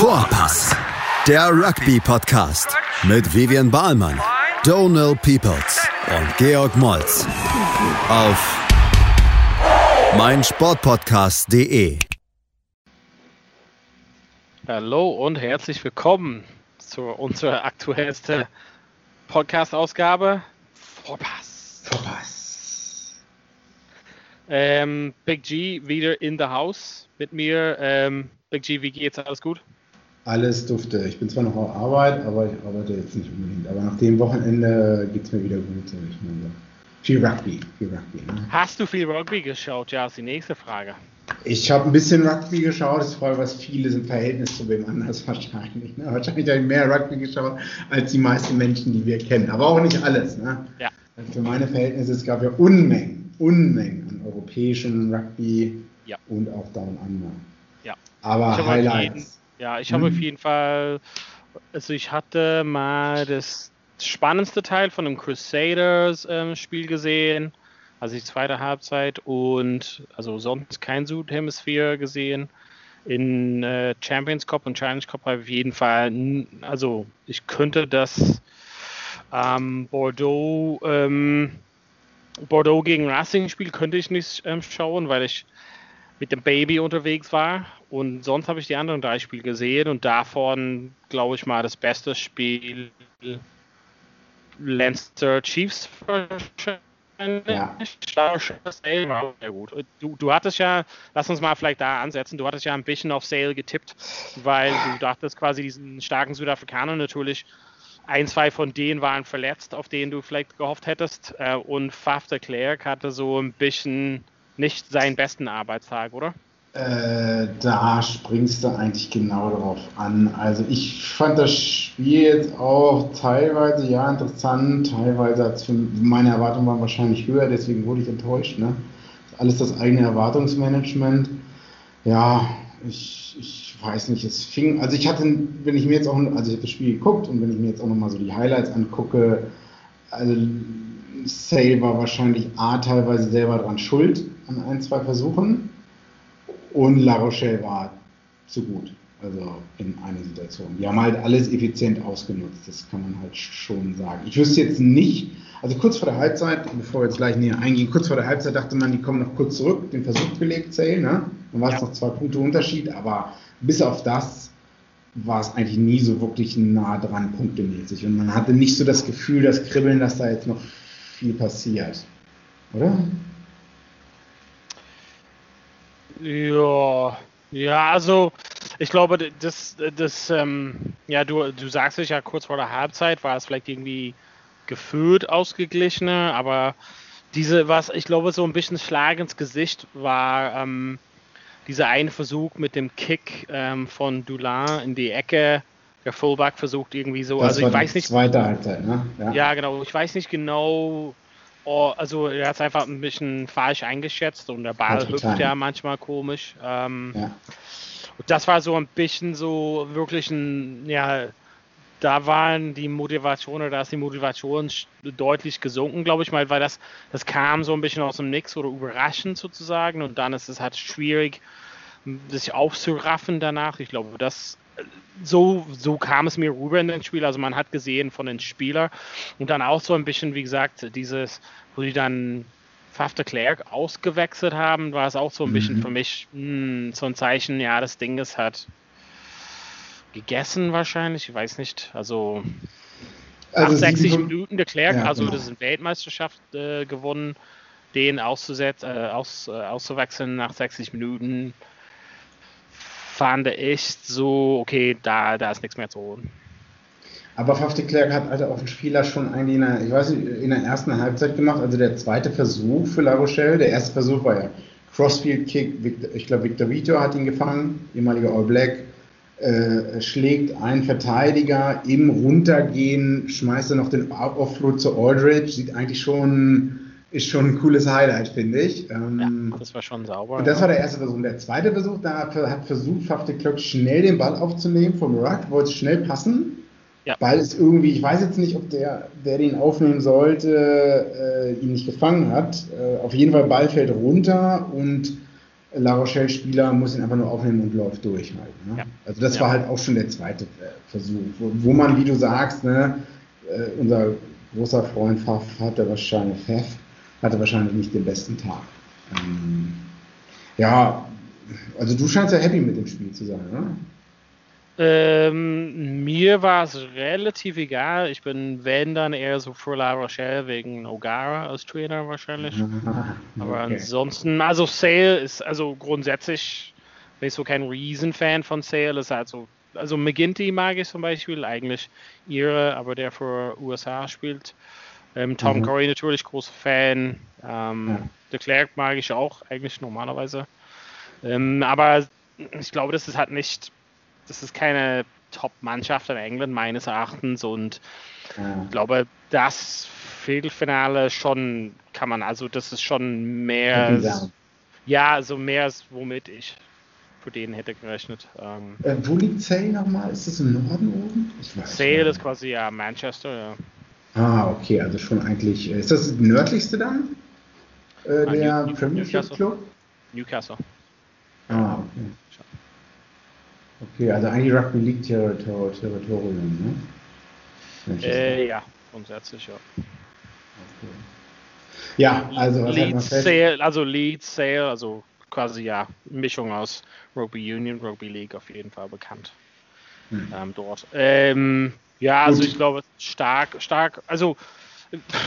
Vorpass, der Rugby-Podcast mit Vivian Bahlmann, Donal Peoples und Georg Moltz auf meinsportpodcast.de. Hallo und herzlich willkommen zu unserer aktuellsten Podcast-Ausgabe Vorpass. Vorpass. Ähm, Big G wieder in the house mit mir. Ähm, Big G, wie geht's? Alles gut? Alles dufte. Ich bin zwar noch auf Arbeit, aber ich arbeite jetzt nicht unbedingt. Aber nach dem Wochenende geht es mir wieder gut. So. Ich meine, viel Rugby. Viel Rugby ne? Hast du viel Rugby geschaut? Ja, ist die nächste Frage. Ich habe ein bisschen Rugby geschaut. Das ist voll was viele im Verhältnis zu wem anders wahrscheinlich. Ne? Wahrscheinlich habe ich mehr Rugby geschaut als die meisten Menschen, die wir kennen. Aber auch nicht alles. Ne? Ja. Für meine Verhältnisse, es gab ja Unmengen, Unmengen an europäischen Rugby Ja. und auch Down Under. Ja. Aber Highlights. Ja, ich habe Hm. auf jeden Fall, also ich hatte mal das spannendste Teil von dem Crusaders ähm, Spiel gesehen, also die zweite Halbzeit und also sonst kein Südhemisphäre gesehen. In äh, Champions Cup und Challenge Cup habe ich auf jeden Fall, also ich könnte das ähm, Bordeaux ähm, Bordeaux gegen Racing Spiel könnte ich nicht ähm, schauen, weil ich mit dem Baby unterwegs war. Und sonst habe ich die anderen drei Spiele gesehen und davon, glaube ich mal, das beste Spiel Leinster Chiefs. Ja. Sehr gut. Du, du hattest ja, lass uns mal vielleicht da ansetzen, du hattest ja ein bisschen auf Sale getippt, weil du dachtest quasi diesen starken Südafrikaner natürlich, ein, zwei von denen waren verletzt, auf denen du vielleicht gehofft hättest. Äh, Und Faf de Klerk hatte so ein bisschen nicht seinen besten Arbeitstag, oder? Äh, da springst du eigentlich genau darauf an. Also ich fand das Spiel jetzt auch teilweise ja interessant, teilweise hat's für meine Erwartungen waren wahrscheinlich höher, deswegen wurde ich enttäuscht. Ne? Alles das eigene Erwartungsmanagement. Ja, ich, ich weiß nicht, es fing, also ich hatte, wenn ich mir jetzt auch, also ich habe das Spiel geguckt und wenn ich mir jetzt auch nochmal so die Highlights angucke, also Sale war wahrscheinlich A teilweise selber dran schuld an ein, zwei Versuchen. Und La Rochelle war zu gut. Also in einer Situation. Die haben halt alles effizient ausgenutzt. Das kann man halt schon sagen. Ich wüsste jetzt nicht, also kurz vor der Halbzeit, bevor wir jetzt gleich näher eingehen, kurz vor der Halbzeit dachte man, die kommen noch kurz zurück, den Versuch gelegt, Sale, ne? Dann war es Ja. noch zwei Punkte Unterschied, aber bis auf das war es eigentlich nie so wirklich nah dran, punktemäßig. Und man hatte nicht so das Gefühl, das Kribbeln, dass da jetzt noch viel passiert. Oder? Ja, ja, also ich glaube, das, das, ähm, ja, du, du sagst es ja kurz vor der Halbzeit, war es vielleicht irgendwie gefühlt ausgeglichener, aber diese, was ich glaube, so ein bisschen Schlag ins Gesicht war, ähm, dieser eine Versuch mit dem Kick ähm, von Dulin in die Ecke. Der Fullback versucht irgendwie so, Das also ich weiß nicht, zweite Halbzeit, ne? ja, genau. Ich weiß nicht genau. Oh, also er hat es einfach ein bisschen falsch eingeschätzt und der Ball hüpft getan. ja manchmal komisch. Ähm, ja. und das war so ein bisschen so wirklich ein, ja, da waren die Motivation oder da ist die Motivation deutlich gesunken, glaube ich mal, weil das, das kam so ein bisschen aus dem Nix oder überraschend sozusagen und dann ist es halt schwierig, sich aufzuraffen danach. Ich glaube, das so, so kam es mir rüber in den Spiel. Also man hat gesehen von den Spielern und dann auch so ein bisschen, wie gesagt, dieses, wo die dann Faf de Klerk ausgewechselt haben, war es auch so ein bisschen Mhm. für mich hm, so ein Zeichen, ja, das Ding ist halt gegessen wahrscheinlich, ich weiß nicht. Also, Also nach 60 sieben- Minuten de Klerk, Ja, also genau. das ist eine Weltmeisterschaft äh, gewonnen, den auszusetzen, äh, aus, äh, auszuwechseln nach 60 Minuten fand ich so, okay, da, da ist nichts mehr zu holen. Aber Faf de Klerk hat also auf den Spieler schon eigentlich in der, ich weiß nicht, in der ersten Halbzeit gemacht, also der zweite Versuch für La Rochelle. Der erste Versuch war ja Crossfield Kick, Victor, ich glaube Victor Vito hat ihn gefangen, ehemaliger All Black, äh, schlägt einen Verteidiger im Runtergehen, schmeißt er noch den Offload zu Aldridge, sieht eigentlich schon, ist schon ein cooles Highlight, finde ich. Ähm, Ja, das war schon sauber. Und das ja. war der erste Versuch. Und der zweite Versuch, da hat hat versucht, Faf de Klerk schnell den Ball aufzunehmen vom Ruck, wollte schnell passen. Ja. Ball ist irgendwie, ich weiß jetzt nicht, ob der, der den aufnehmen sollte, äh, ihn nicht gefangen hat. Äh, auf jeden Fall Ball fällt runter und La Rochelle-Spieler muss ihn einfach nur aufnehmen und läuft durch halt. Ne? Ja. Also das war halt auch schon der zweite äh, Versuch, wo, wo, man, wie du sagst, ne, äh, unser großer Freund Pfaff hatte wahrscheinlich, Pfaff hatte wahrscheinlich nicht den besten Tag. Ähm, ja, also du scheinst ja happy mit dem Spiel zu sein, ne? Ähm, mir war es relativ egal. Ich bin, wenn dann eher so für La Rochelle wegen O'Gara als Trainer wahrscheinlich. Aber okay. ansonsten, also Sale ist, also grundsätzlich bin ich so kein Riesenfan von Sale. Ist halt so, also McGinty mag ich zum Beispiel, eigentlich ihre, aber der für USA spielt. Ähm, Tom mhm. Curry natürlich großer Fan. Ähm, ja. De Klerk mag ich auch eigentlich normalerweise. Ähm, aber ich glaube, das ist halt nicht das ist keine Top-Mannschaft in England meines Erachtens und ja. ich glaube, das Viertelfinale schon kann man, also das ist schon mehr, ja, also mehr als womit ich für den hätte gerechnet. Ähm, äh, wo liegt Sale nochmal? Ist das im Norden oben? Sale ist quasi ja Manchester, ja. Ah, okay, also schon eigentlich. Äh, ist das das nördlichste dann? Äh, ah, der New, Premier League Club? Newcastle. Ah, okay. Okay, also eigentlich Rugby League Territor Territorium, ne? Äh, ja, grundsätzlich ja. Okay. Ja, also was Leeds Sale, also Leeds Sale, also quasi ja Mischung aus Rugby Union, Rugby League auf jeden Fall bekannt hm. ähm, dort. Ähm, ja, also ich glaube stark, stark, also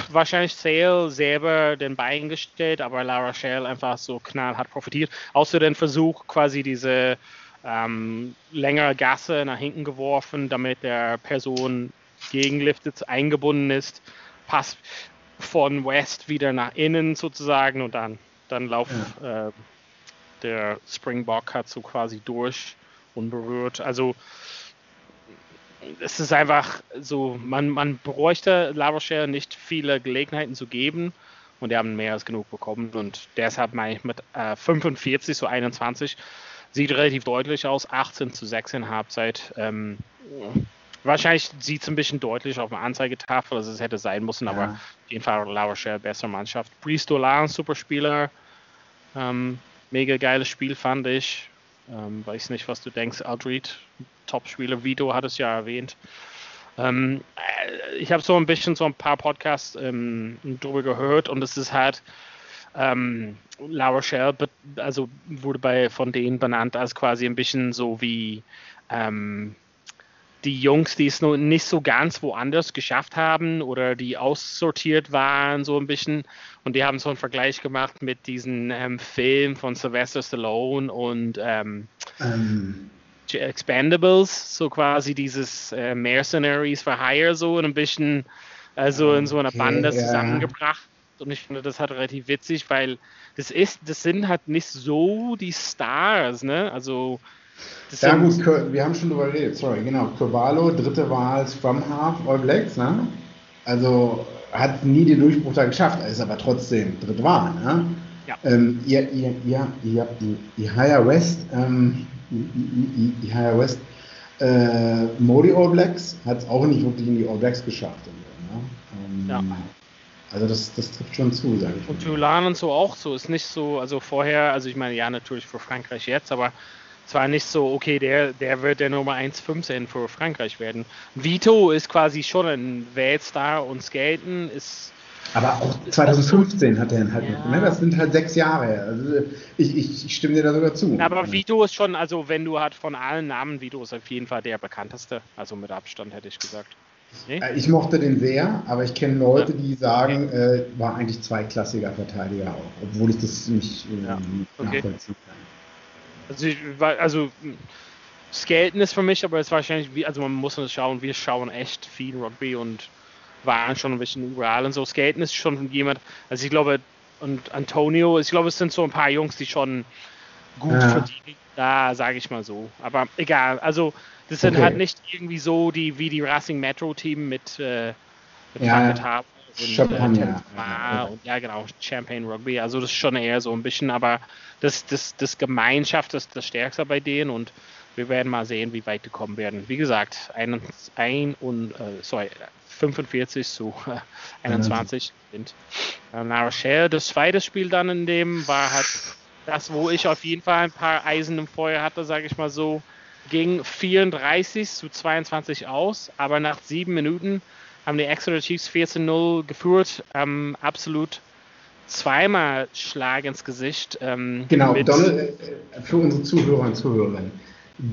wahrscheinlich Sale selber den Bein gestellt, aber La Rochelle einfach so knallhart profitiert. Außer den Versuch quasi diese ähm, längere Gasse nach hinten geworfen, damit der Person gegenliftet eingebunden ist. Pass von West wieder nach innen sozusagen und dann, dann Lauf ja. äh, der Springbok hat so quasi durch, unberührt. Also es ist einfach so, man, man bräuchte Lavoisier nicht viele Gelegenheiten zu geben und die haben mehr als genug bekommen und deshalb meine ich mit äh, 45 so 21 Sieht relativ deutlich aus, 18 zu 6 in Halbzeit. Ähm, wahrscheinlich sieht es ein bisschen deutlich auf der Anzeigetafel, als es hätte sein müssen, ja. aber auf jeden Fall La Rochelle bessere Mannschaft. Brice Dolan, super Spieler. Ähm, mega geiles Spiel fand ich. Ähm, weiß nicht, was du denkst, Aldred, Top-Spieler. Vito hat es ja erwähnt. Ähm, äh, ich habe so ein bisschen so ein paar Podcasts ähm, drüber gehört und es ist halt ähm, La Rochelle, also wurde bei, von denen benannt als quasi ein bisschen so wie ähm, die Jungs, die es noch nicht so ganz woanders geschafft haben oder die aussortiert waren, so ein bisschen. Und die haben so einen Vergleich gemacht mit diesem ähm, Film von Sylvester Stallone und ähm, ähm. Expendables, so quasi dieses äh, Mercenaries for Hire, so ein bisschen, also in so einer Bande ja. zusammengebracht und ich finde das halt relativ witzig, weil das ist, das sind halt nicht so die Stars, ne? Also ja gut, wir haben schon drüber geredet, sorry, genau. Curvalo, dritte Wahl, Scrum Half, All Blacks, ne? Also hat nie den Durchbruch da geschafft, ist aber trotzdem dritte Wahl, ne? Ja. Ähm, ihr, ihr, ihr, ihr, ihr Higher West, ähm, ihr Higher West, äh, Modi All Blacks hat es auch nicht wirklich in die All Blacks geschafft. Ne? Ähm, ja. Also das, das trifft schon zu, sage ich. Und Tulan und so auch so. Ist nicht so, also vorher, also ich meine, ja, natürlich für Frankreich jetzt, aber es war nicht so, okay, der, der wird der Nummer 1,15 für Frankreich werden. Vito ist quasi schon ein Weltstar und Skaten ist. Aber auch 2015 hat er halt ja. noch, ne? Das sind halt sechs Jahre. Also ich, ich, ich stimme dir da sogar zu. Aber Vito ist schon, also wenn du halt von allen Namen, Vito ist auf jeden Fall der bekannteste. Also mit Abstand hätte ich gesagt. Nee? Äh, ich mochte den sehr, aber ich kenne Leute, die sagen, äh, war eigentlich zweiklassiger Verteidiger auch, obwohl ich das nicht äh, ja. okay. nachvollziehen kann. Also, ich, also Skaten ist für mich, aber es ist wahrscheinlich, also man muss schauen, wir schauen echt viel Rugby und waren schon ein bisschen überall und so. Skaten ist schon jemand, also ich glaube, und Antonio, ich glaube, es sind so ein paar Jungs, die schon gut ja. verdienen, da sage ich mal so. Aber egal, also das sind okay. halt nicht irgendwie so die wie die Racing Metro Team mit, äh, mit ja, haben. Und, Champagner. Äh, ja, und, ja, genau, Champagne Rugby. Also das ist schon eher so ein bisschen, aber das, das, das Gemeinschaft ist das Stärkste bei denen und wir werden mal sehen, wie weit die kommen werden. Wie gesagt, ein, ein und äh, sorry, 45 zu äh, 21 sind. Äh, La Rochelle, das zweite Spiel dann in dem war halt das, wo ich auf jeden Fall ein paar Eisen im Feuer hatte, sage ich mal so, ging 34 zu 22 aus, aber nach sieben Minuten haben die Exeter Chiefs 14-0 geführt, ähm, absolut zweimal Schlag ins Gesicht. Ähm, genau, Donald, äh, für unsere Zuhörer und Zuhörerinnen,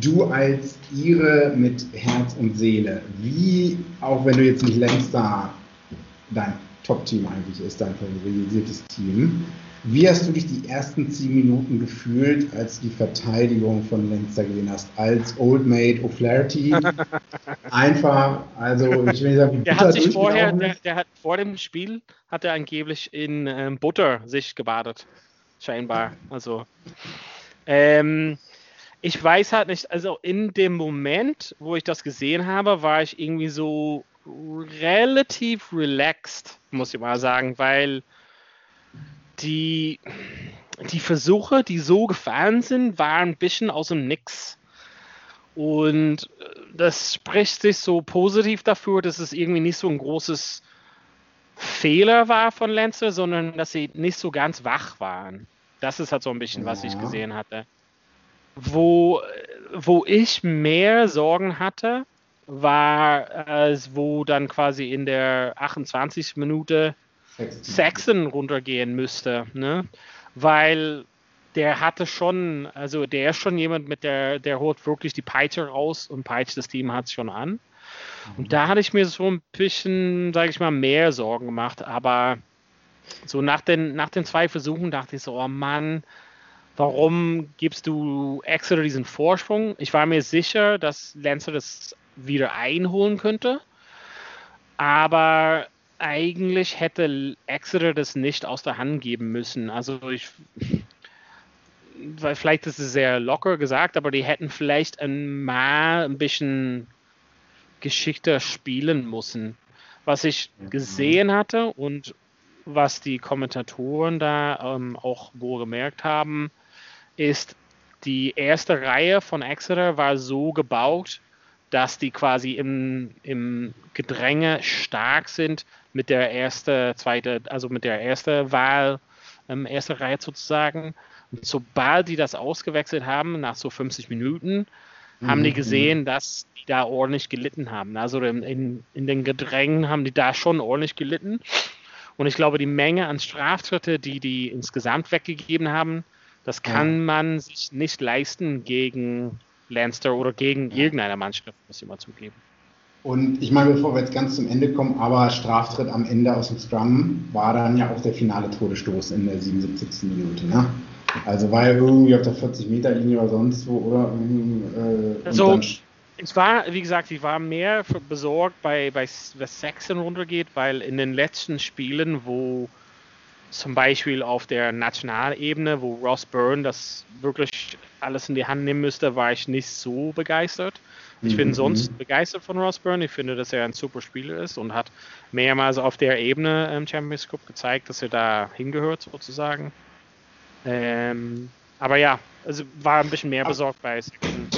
du als ihre mit Herz und Seele, wie, auch wenn du jetzt nicht längst da dein Top-Team eigentlich ist, dein favorisiertes Team, wie hast du dich die ersten zehn Minuten gefühlt, als die Verteidigung von Leinster gesehen hast? Als Old Mate O'Flaherty? Einfach, also ich will nicht sagen, wie der hat sich vorher, der, der, hat vor dem Spiel hat er angeblich in ähm, Butter sich gebadet, scheinbar. Also ähm, ich weiß halt nicht, also in dem Moment, wo ich das gesehen habe, war ich irgendwie so relativ relaxed, muss ich mal sagen, weil die, die Versuche, die so gefallen sind, waren ein bisschen aus dem Nix. Und äh, das spricht sich so positiv dafür, dass es irgendwie nicht so ein großes Fehler war von Lenze, sondern dass sie nicht so ganz wach waren. Das ist halt so ein bisschen, was ich gesehen hatte. Wo, wo ich mehr Sorgen hatte, war, als wo dann quasi in der 28. Minute Saxon runtergehen müsste, ne? Weil der hatte schon, also der ist schon jemand mit der, der holt wirklich die Peitsche raus und peitscht das Team hat schon an. Und mhm. da hatte ich mir so ein bisschen, sage ich mal, mehr Sorgen gemacht, aber so nach den, nach den zwei Versuchen dachte ich so, oh Mann, warum gibst du Exeter diesen Vorsprung? Ich war mir sicher, dass Lancer das wieder einholen könnte, aber eigentlich hätte Exeter das nicht aus der Hand geben müssen. Also ich, weil vielleicht ist es sehr locker gesagt, aber die hätten vielleicht ein mal ein bisschen geschickter spielen müssen. Was ich gesehen hatte und was die Kommentatoren da ähm, auch wohl gemerkt haben, ist, die erste Reihe von Exeter war so gebaut, dass die quasi im, im Gedränge stark sind mit der erste, zweite, also mit der ersten Wahl, ähm, erste Reihe sozusagen. Und sobald die das ausgewechselt haben, nach so 50 Minuten, mhm. haben die mhm. gesehen, dass die da ordentlich gelitten haben. Also in, in, in den Gedrängen haben die da schon ordentlich gelitten. Und ich glaube, die Menge an Straftritte, die die insgesamt weggegeben haben, das kann man sich nicht leisten gegen Lanster oder gegen irgendeine Mannschaft, muss ich mal zugeben. Und ich meine, bevor wir jetzt ganz zum Ende kommen, aber Straftritt am Ende aus dem Scrum war dann ja auch der finale Todesstoß in der 77. Minute. Ne? Also war ja irgendwie auf der 40-Meter-Linie oder sonst wo, oder? Äh, also, es war, wie gesagt, ich war mehr besorgt, bei, bei was Saxon runtergeht, weil in den letzten Spielen, wo zum Beispiel auf der Nationalebene, wo Ross Byrne das wirklich alles in die Hand nehmen müsste, war ich nicht so begeistert. Ich bin mhm. sonst begeistert von Ross Byrne. Ich finde, dass er ein super Spieler ist und hat mehrmals auf der Ebene im Champions Cup gezeigt, dass er da hingehört, sozusagen. Ähm, aber ja, also war ein bisschen mehr besorgt bei Sexton.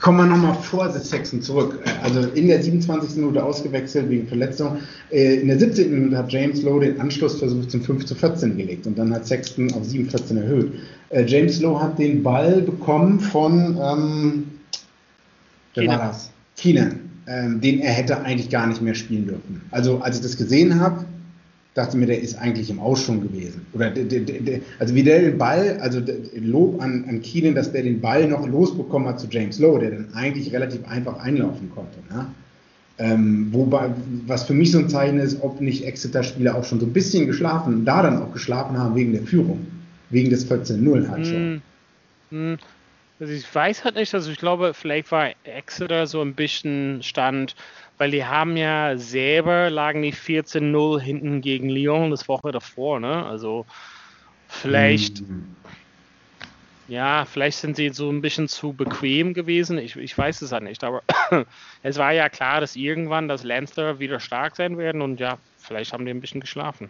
Kommen wir nochmal vor Sexton zurück. Also in der 27. Minute ausgewechselt wegen Verletzung. Äh, in der 17. Minute hat James Lowe den Anschlussversuch zum 5 zu 14 gelegt und dann hat Sexton auf 7 14 erhöht. Äh, James Lowe hat den Ball bekommen von ähm, Wer war das? Keenan. Ähm, den er hätte eigentlich gar nicht mehr spielen dürfen. Also als ich das gesehen habe, dachte mir, der ist eigentlich im Ausschwung gewesen. Oder der, der, der, also wie der den Ball, also Lob an, an Keenan, dass der den Ball noch losbekommen hat zu James Lowe, der dann eigentlich relativ einfach einlaufen konnte. Ne? Ähm, wobei, was für mich so ein Zeichen ist, ob nicht Exeter-Spieler auch schon so ein bisschen geschlafen und da dann auch geschlafen haben wegen der Führung, wegen des 14-0 halt schon. Mm. Also ich weiß halt nicht, also ich glaube, vielleicht war Exeter so ein bisschen Stand, weil die haben ja selber lagen die 14-0 hinten gegen Lyon das Woche davor, ne? Also vielleicht, mhm. ja, vielleicht sind sie so ein bisschen zu bequem gewesen. Ich, ich weiß es halt nicht, aber es war ja klar, dass irgendwann das Lancer wieder stark sein werden und ja, vielleicht haben die ein bisschen geschlafen.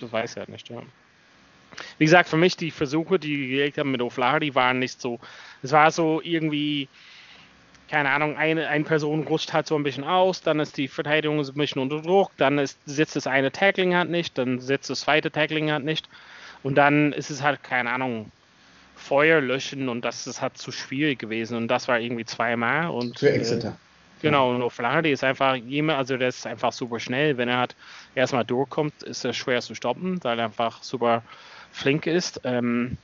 Du weißt ja nicht, ja. Wie gesagt, für mich die Versuche, die die gelegt haben mit O'Flaherty, waren nicht so. Es war so irgendwie, keine Ahnung, eine, eine Person rutscht halt so ein bisschen aus, dann ist die Verteidigung ein bisschen unter Druck, dann ist, sitzt das eine Tackling halt nicht, dann sitzt das zweite Tackling halt nicht. Und dann ist es halt, keine Ahnung, Feuer löschen und das ist halt zu schwierig gewesen und das war irgendwie zweimal und Für Exeter. Äh, genau, und O'Flaherty ist einfach jemand, also der ist einfach super schnell. Wenn er halt erstmal durchkommt, ist er schwer zu stoppen, weil er einfach super flink ist. Ähm,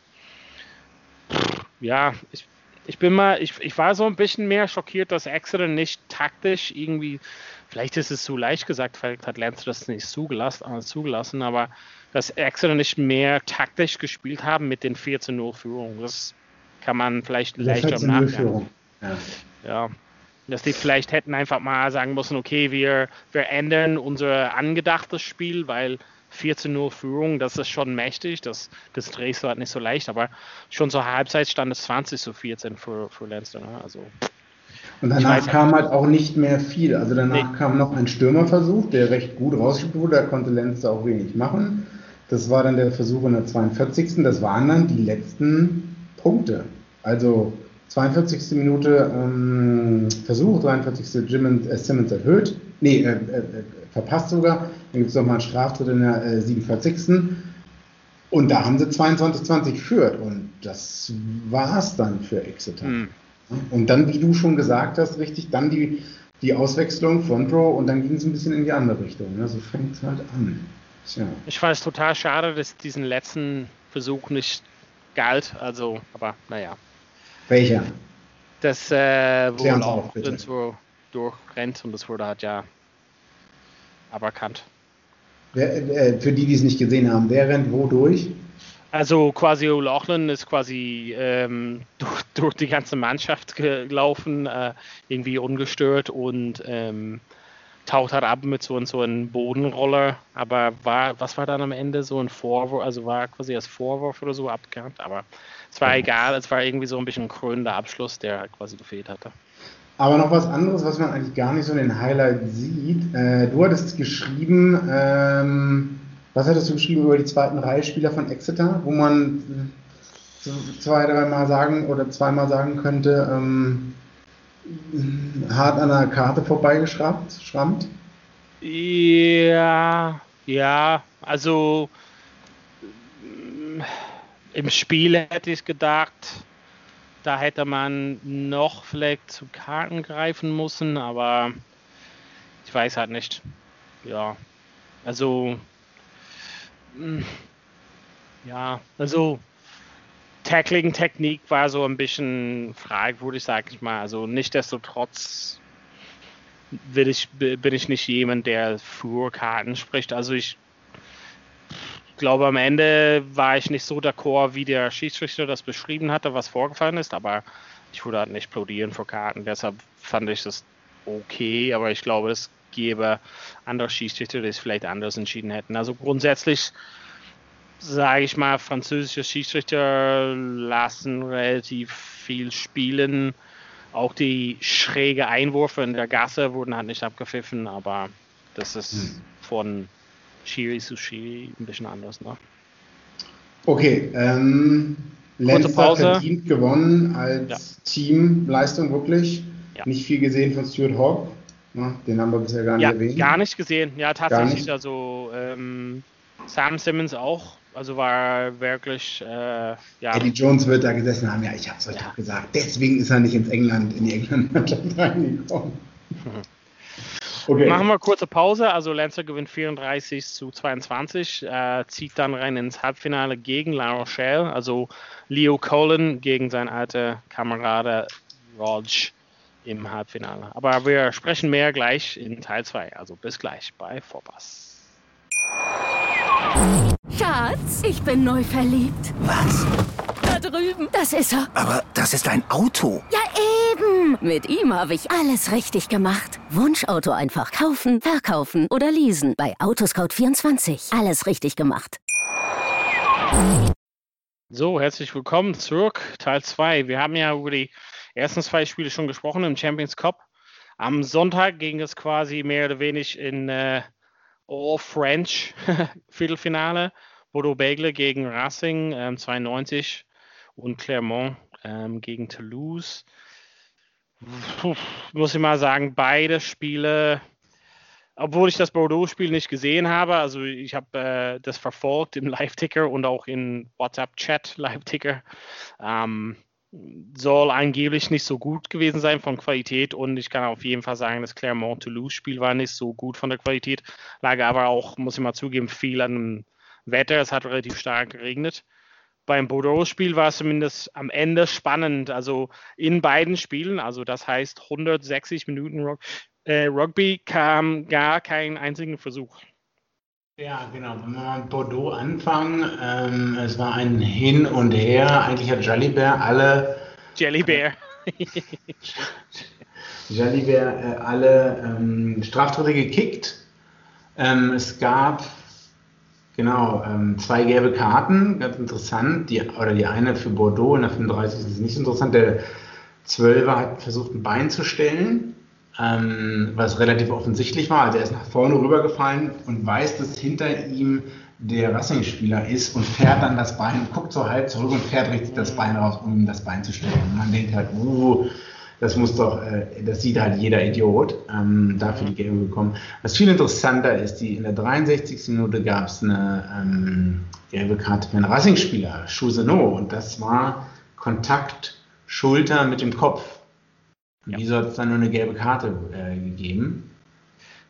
ja, ich, ich bin mal, ich, ich war so ein bisschen mehr schockiert, dass Exeter nicht taktisch irgendwie, vielleicht ist es zu leicht gesagt, vielleicht hat Lance das nicht zugelassen, äh, zugelassen aber dass Exeter nicht mehr taktisch gespielt haben mit den 14-0 Führungen. Das kann man vielleicht leichter im. Ja. ja. Dass die vielleicht hätten einfach mal sagen müssen, okay, wir, wir ändern unser angedachtes Spiel, weil 14-0 Führung, das ist schon mächtig, das, das drehst du halt nicht so leicht, aber schon zur Halbzeit stand es 20 zu 14 für, für Leinster. Ne? Also, und danach kam halt auch nicht mehr viel. Also danach nee. kam noch ein Stürmerversuch, der recht gut rausgespielt wurde, da konnte Leinster auch wenig machen. Das war dann der Versuch in der 42. Das waren dann die letzten Punkte. Also 42. Minute ähm, Versuch, 43. Jimmons, äh, Simmons erhöht, nee, äh, äh, verpasst sogar. Dann gibt es nochmal einen Straftritt in der äh, 47. Und da haben sie 22-20 geführt. Und das war es dann für Exeter. Mhm. Und dann, wie du schon gesagt hast, richtig, dann die, die Auswechslung von Pro und dann ging es ein bisschen in die andere Richtung. Ne? So fängt es halt an. Tja. Ich fand es total schade, dass diesen letzten Versuch nicht galt. Also, aber naja. Welcher? Das, äh, wo auch so durchrennt und das wurde halt ja aberkannt. Wer, äh, für die, die es nicht gesehen haben, wer rennt wo durch? Also quasi O'Loughlin ist quasi ähm, durch, durch, die ganze Mannschaft gelaufen, äh, irgendwie ungestört und ähm, taucht halt ab mit so, so einem Bodenroller, aber war, was war dann am Ende so ein Vorwurf, also war quasi als Vorwurf oder so abgehakt, aber es war egal, es war irgendwie so ein bisschen ein krönender Abschluss, der halt quasi gefehlt hatte. Aber noch was anderes, was man eigentlich gar nicht so in den Highlights sieht. Äh, du hattest geschrieben, ähm, was hattest du geschrieben über die zweiten Reihe Spieler von Exeter, wo man zwei, dreimal sagen oder zweimal sagen könnte, ähm, hart an der Karte vorbeigeschrammt? Schrammt? Ja, ja, also im Spiel hätte ich gedacht, da hätte man noch vielleicht zu Karten greifen müssen, aber ich weiß halt nicht. Ja, also hm, ja, also Tackling-Technik war so ein bisschen fragwürdig, sag ich mal. Also nichtsdestotrotz will ich, bin ich nicht jemand, der für Karten spricht. Also ich glaube, am Ende war ich nicht so d'accord, wie der Schiedsrichter das beschrieben hatte, was vorgefallen ist, aber ich würde halt nicht plodieren für Karten. Deshalb fand ich das okay, aber ich glaube, es gäbe andere Schiedsrichter, die es vielleicht anders entschieden hätten. Also grundsätzlich sage ich mal, französische Schiedsrichter lassen relativ viel spielen. Auch die schräge Einwürfe in der Gasse wurden halt nicht abgepfiffen, aber das ist hm. von Schiri zu Schiri ein bisschen anders. Ne? Okay, ähm, Lenster verdient gewonnen als ja. Teamleistung wirklich. Ja. Nicht viel gesehen von Stuart Hawk. Ne? Den haben wir bisher gar nicht ja, erwähnt. Gar nicht gesehen, ja, tatsächlich. Also ähm, Sam Simmons auch also war wirklich, äh, ja. Eddie Jones wird da gesessen haben, ja, ich habe es euch ja. doch gesagt. Deswegen ist er nicht ins England, in die England-Mannschaft reingekommen. Okay. Machen wir kurze Pause. Also Lancer gewinnt 34 zu 22, äh, zieht dann rein ins Halbfinale gegen La Rochelle. Also Leo Colin gegen sein alter Kamerade Rog im Halbfinale. Aber wir sprechen mehr gleich in Teil 2. Also bis gleich bei Vorpass. Schatz, ich bin neu verliebt. Was? Da drüben. Das ist er. Aber das ist ein Auto. Ja, eben. Mit ihm habe ich alles richtig gemacht. Wunschauto einfach kaufen, verkaufen oder leasen. Bei Autoscout24. Alles richtig gemacht. So, herzlich willkommen zurück. Teil 2. Wir haben ja über die ersten zwei Spiele schon gesprochen im Champions Cup. Am Sonntag ging es quasi mehr oder weniger in äh, All-French Viertelfinale. Bodo Begle gegen Racing ähm, 92 und Clermont ähm, gegen Toulouse. Muss ich mal sagen, beide Spiele obwohl ich das Bordeaux-Spiel nicht gesehen habe, also ich habe äh, das verfolgt im Live-Ticker und auch in WhatsApp-Chat Live-Ticker. Ähm, soll angeblich nicht so gut gewesen sein von Qualität und ich kann auf jeden Fall sagen, das Clermont-Toulouse-Spiel war nicht so gut von der Qualität, lag aber auch, muss ich mal zugeben, viel an dem Wetter. Es hat relativ stark geregnet. Beim Bordeaux-Spiel war es zumindest am Ende spannend, also in beiden Spielen, also das heißt 160 Minuten Rock, äh, Rugby kam gar keinen einzigen Versuch. Ja, genau. Wenn wir mit Bordeaux anfangen, ähm, es war ein Hin und Her. Eigentlich hat Jalibert alle. Jellybär. Jalibert äh, alle ähm, Straftritte gekickt. Ähm, es gab genau ähm, zwei gelbe Karten, ganz interessant. Die, oder die eine für Bordeaux in der 35 ist nicht so interessant. Der Zwölfer hat versucht, ein Bein zu stellen ähm, was relativ offensichtlich war. Also er ist nach vorne rübergefallen und weiß, dass hinter ihm der Racing-Spieler ist und fährt dann das Bein, guckt so halb zurück und fährt richtig das Bein raus, um ihm das Bein zu stellen. Und man denkt halt, uh, das muss doch, äh, das sieht halt jeder Idiot, ähm, dafür die Gelbe bekommen. Was viel interessanter ist, die in der 63. Minute gab es eine ähm, gelbe Karte für einen Racing-Spieler, Chousenot, und das war Kontakt Schulter mit dem Kopf. Ja. Wieso hat es dann nur eine gelbe Karte äh, gegeben?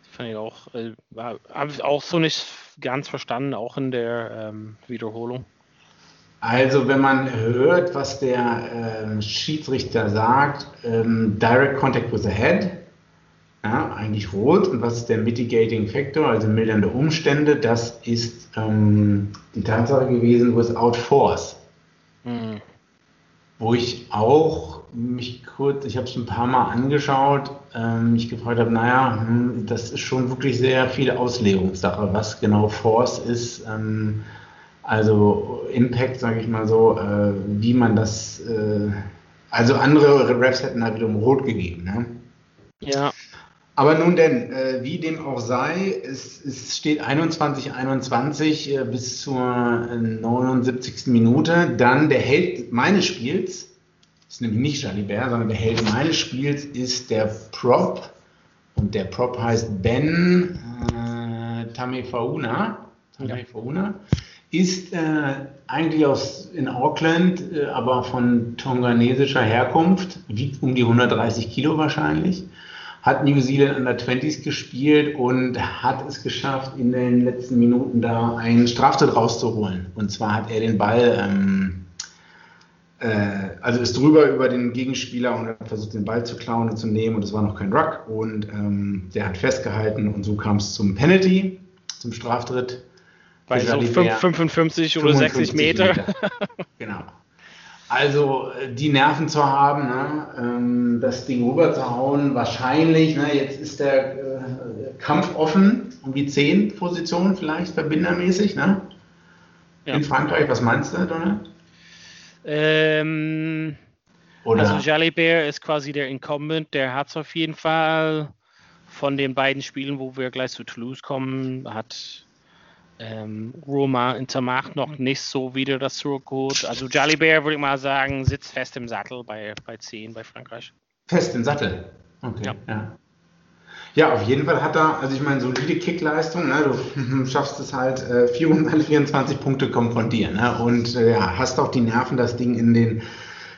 Das fand ich auch, äh, habe ich auch so nicht ganz verstanden, auch in der ähm, Wiederholung. Also, wenn man hört, was der ähm, Schiedsrichter sagt, ähm, Direct Contact with the Head, ja, eigentlich rot. Und was ist der Mitigating Factor, also mildernde Umstände? Das ist ähm, die Tatsache gewesen, without force. Mhm. Wo ich auch mich kurz, ich habe es ein paar Mal angeschaut, ähm, mich gefragt habe, naja, hm, das ist schon wirklich sehr viel Auslegungssache, was genau Force ist. Also Impact, sage ich mal so, äh, wie man das, äh, also andere Refs hätten da wiederum rot gegeben. Ne? Ja. Aber nun denn, äh, wie dem auch sei, es, es steht 21-21 äh, bis zur 79. Minute. Dann der Held meines Spiels, ist nämlich nicht Jalibert, sondern der Held meines Spiels ist der Prop. Und der Prop heißt Ben äh, Tamefauna. Tamefauna. Ist äh, eigentlich aus in Auckland, äh, aber von tonganesischer Herkunft, wiegt um die 130 Kilo wahrscheinlich hat New Zealand Under 20s gespielt und hat es geschafft, in den letzten Minuten da einen Straftritt rauszuholen. Und zwar hat er den Ball ähm, äh, also ist drüber über den Gegenspieler und hat versucht, den Ball zu klauen und zu nehmen und es war noch kein Ruck und ähm, der hat festgehalten und so kam es zum Penalty, zum Straftritt. Bei so 55 oder 60 Meter. Meter. genau. Also äh, die Nerven zu haben, ne, ähm, das Ding rüber zu hauen, wahrscheinlich, ne, jetzt ist der äh, Kampf offen um die 10 Position vielleicht verbindermäßig. Ne? Ja. In Frankreich, was meinst du, Donald? Ähm, Oder? Also Jalibert ist quasi der Incumbent, der hat es auf jeden Fall von den beiden Spielen, wo wir gleich zu Toulouse kommen, hat ähm, Roma Intermacht noch nicht so wieder das zurückgeholt. Also Jalibert würde ich mal sagen, sitzt fest im Sattel bei, bei 10 bei Frankreich. Fest im Sattel? Okay, ja. ja. Ja, auf jeden Fall hat er, also ich meine, solide Kickleistung, ne? du schaffst es halt, äh, 424 Punkte kommen von dir ne? und äh, ja, hast auch die Nerven, das Ding in, den,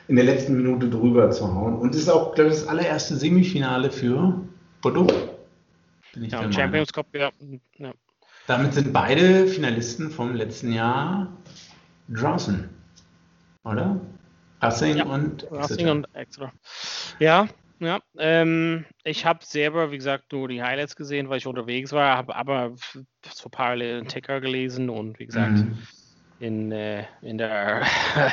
in der letzten Minute drüber zu hauen. Und es ist auch, glaube ich, das allererste Semifinale für Bordeaux. Ja, Champions Cup, ja. ja. Damit sind beide Finalisten vom letzten Jahr draußen, oder? Racing ja, und Exeter. Racing und Exeter. Ja, ja, ähm, ich habe selber, wie gesagt, nur die Highlights gesehen, weil ich unterwegs war, habe aber so parallel Ticker gelesen und wie gesagt, mhm. in, äh, in der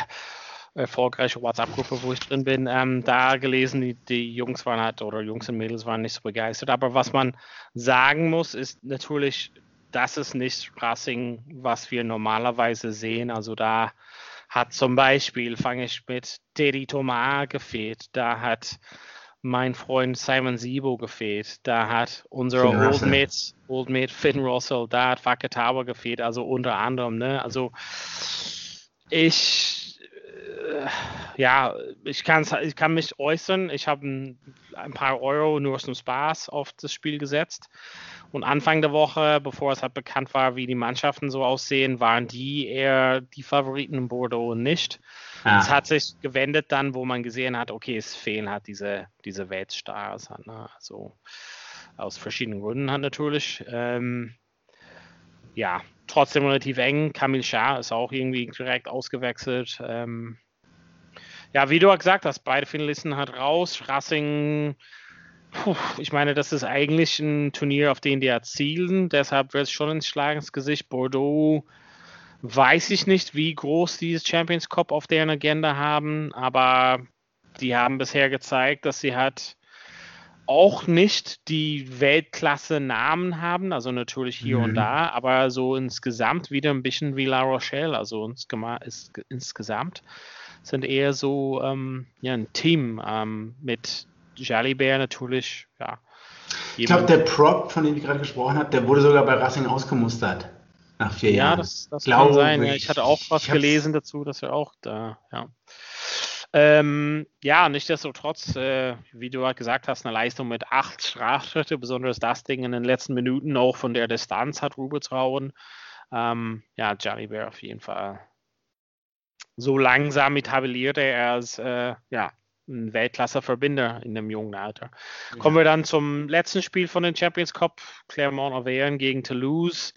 erfolgreichen WhatsApp-Gruppe, wo ich drin bin, ähm, da gelesen, die, die Jungs waren halt, oder Jungs und Mädels waren nicht so begeistert. Aber was man sagen muss, ist natürlich, das ist nicht Racing, was wir normalerweise sehen. Also da hat zum Beispiel, fange ich mit Teddy Thomas gefehlt, da hat mein Freund Simon Sibo gefehlt. Da hat unser Old Mate, Old Mate Finn Russell, da hat Fakatawa gefehlt, also unter anderem. Ne? Also ich, ja, ich, kann's, ich kann mich äußern. Ich habe ein, ein, paar Euro nur zum Spaß auf das Spiel gesetzt. Und Anfang der Woche, bevor es halt bekannt war, wie die Mannschaften so aussehen, waren die eher die Favoriten in Bordeaux und nicht. Ah. Es hat sich gewendet dann, wo man gesehen hat, okay, es fehlen halt diese, diese Weltstars. Ne? Also aus verschiedenen Gründen halt natürlich. Ähm, ja, trotzdem relativ eng. Kamil Shah ist auch irgendwie direkt ausgewechselt. Ähm, ja, wie du gesagt hast, beide Finalisten hat raus. Racing, puh, ich meine, das ist eigentlich ein Turnier, auf den die erzielen. Deshalb wird es schon ins Schlag ins Gesicht. Bordeaux weiß ich nicht, wie groß dieses Champions Cup auf deren Agenda haben, aber die haben bisher gezeigt, dass sie halt auch nicht die Weltklasse-Namen haben, also natürlich hier mhm. und da, aber so insgesamt wieder ein bisschen wie La Rochelle, also insgesamt sind eher so ähm, ja, ein Team ähm, mit Jalibert natürlich, ja. Ich glaube, der Prop, von dem ich gerade gesprochen habe, der wurde sogar bei Racing ausgemustert. Nach vier ja, Jahren. Ja, das, das kann sein. Ich, ich hatte auch was gelesen dazu, dass er auch da, ja. Ähm, ja, nichtsdestotrotz, äh, wie du halt gesagt hast, eine Leistung mit acht Strafschritte, besonders das Ding in den letzten Minuten auch von der Distanz hat Rubetrauen. Ähm, ja, Johnny Bear auf jeden Fall so langsam etabliert er als äh, ja, ein Weltklasse-Verbinder in dem jungen Alter. Ja. Kommen wir dann zum letzten Spiel von den Champions Cup, Clermont-Auvergne gegen Toulouse.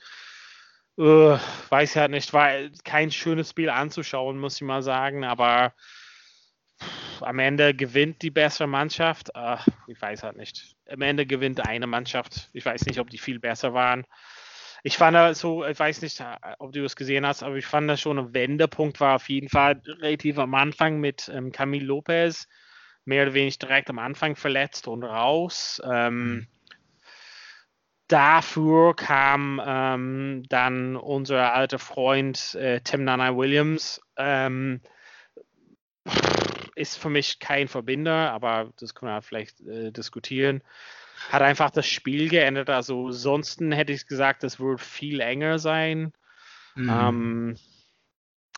Uh, weiß ja nicht, war kein schönes Spiel anzuschauen, muss ich mal sagen, aber am Ende gewinnt die bessere Mannschaft. Uh, ich weiß halt nicht. Am Ende gewinnt eine Mannschaft. Ich weiß nicht, ob die viel besser waren ich fand da so, ich weiß nicht, ob du es gesehen hast, aber ich fand da schon ein Wendepunkt war auf jeden Fall relativ am Anfang mit ähm, Camille Lopez, mehr oder weniger direkt am Anfang verletzt und raus. Ähm, mhm. dafür kam ähm, dann unser alter Freund äh, Tim Nana Williams. Ähm, ist für mich kein Verbinder, aber das können wir vielleicht äh, diskutieren hat einfach das Spiel geändert. Also sonst hätte ich gesagt, es würde viel enger sein. Mhm. Ähm,